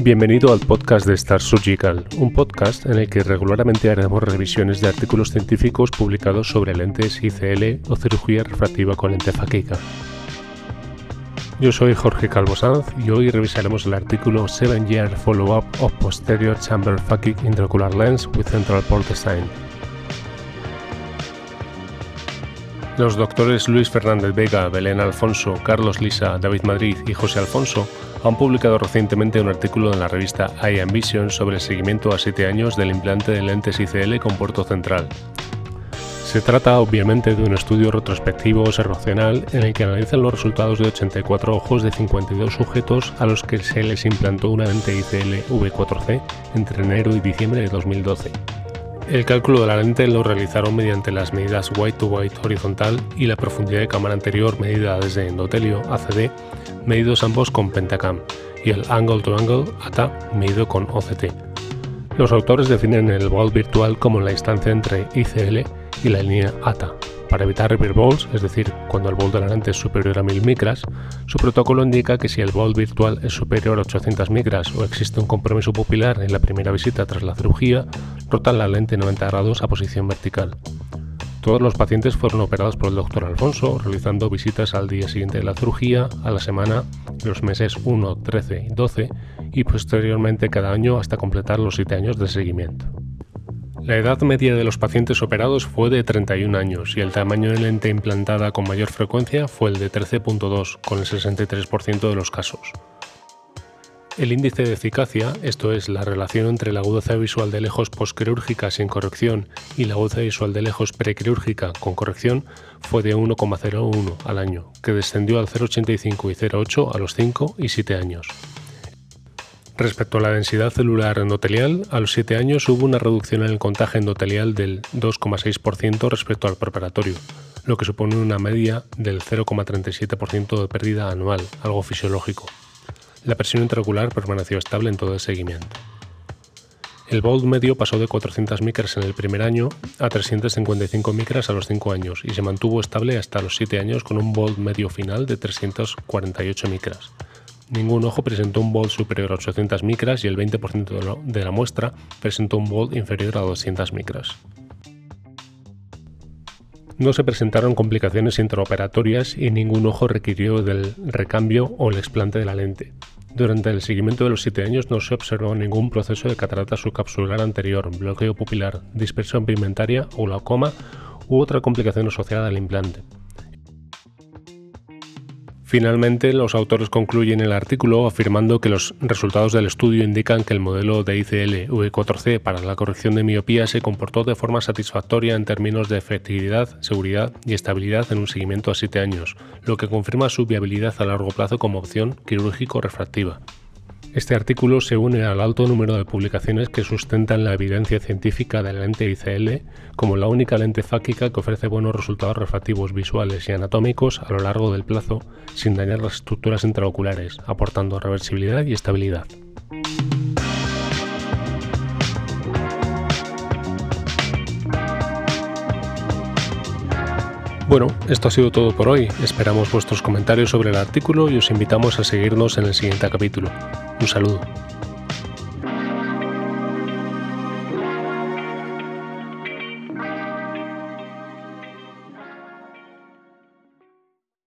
Bienvenido al podcast de Star Surgical, un podcast en el que regularmente haremos revisiones de artículos científicos publicados sobre lentes ICL o cirugía refractiva con lente fáquica. Yo soy Jorge Calvo Sanz y hoy revisaremos el artículo 7-Year Follow-up of Posterior Chamber Phakic Intraocular Lens with Central Port Design. Los doctores Luis Fernández Vega, Belén Alfonso, Carlos Lisa, David Madrid y José Alfonso han publicado recientemente un artículo en la revista Vision sobre el seguimiento a 7 años del implante de lentes ICL con puerto central. Se trata obviamente de un estudio retrospectivo observacional en el que analizan los resultados de 84 ojos de 52 sujetos a los que se les implantó una lente ICL V4C entre enero y diciembre de 2012. El cálculo de la lente lo realizaron mediante las medidas white to white horizontal y la profundidad de cámara anterior medida desde endotelio ACD, medidos ambos con Pentacam, y el angle to angle ATA medido con OCT. Los autores definen el ball virtual como la distancia entre ICL y la línea ATA, para evitar repeat balls, es decir, cuando el ball de la lente es superior a 1000 micras, su protocolo indica que si el ball virtual es superior a 800 micras o existe un compromiso pupilar en la primera visita tras la cirugía, rotan la lente 90 grados a posición vertical. Todos los pacientes fueron operados por el doctor Alfonso, realizando visitas al día siguiente de la cirugía, a la semana, los meses 1, 13 y 12 y posteriormente cada año hasta completar los 7 años de seguimiento. La edad media de los pacientes operados fue de 31 años y el tamaño de lente implantada con mayor frecuencia fue el de 13.2, con el 63% de los casos. El índice de eficacia, esto es, la relación entre la agudeza visual de lejos postquirúrgica sin corrección y la agudeza visual de lejos prequirúrgica con corrección, fue de 1,01 al año, que descendió al 0,85 y 0,8 a los 5 y 7 años. Respecto a la densidad celular endotelial, a los 7 años hubo una reducción en el contagio endotelial del 2,6% respecto al preparatorio, lo que supone una media del 0,37% de pérdida anual, algo fisiológico. La presión intraocular permaneció estable en todo el seguimiento. El BOLD medio pasó de 400 micras en el primer año a 355 micras a los 5 años y se mantuvo estable hasta los 7 años con un BOLD medio final de 348 micras. Ningún ojo presentó un BOLD superior a 800 micras y el 20% de la muestra presentó un BOLD inferior a 200 micras. No se presentaron complicaciones intraoperatorias y ningún ojo requirió del recambio o el explante de la lente. Durante el seguimiento de los 7 años no se observó ningún proceso de catarata subcapsular anterior, bloqueo pupilar, dispersión pigmentaria o glaucoma u otra complicación asociada al implante. Finalmente, los autores concluyen el artículo afirmando que los resultados del estudio indican que el modelo de ICL V4C para la corrección de miopía se comportó de forma satisfactoria en términos de efectividad, seguridad y estabilidad en un seguimiento a 7 años, lo que confirma su viabilidad a largo plazo como opción quirúrgico-refractiva. Este artículo se une al alto número de publicaciones que sustentan la evidencia científica de la lente ICL como la única lente fáquica que ofrece buenos resultados refractivos visuales y anatómicos a lo largo del plazo sin dañar las estructuras intraoculares, aportando reversibilidad y estabilidad. Bueno, esto ha sido todo por hoy. Esperamos vuestros comentarios sobre el artículo y os invitamos a seguirnos en el siguiente capítulo. Un saludo.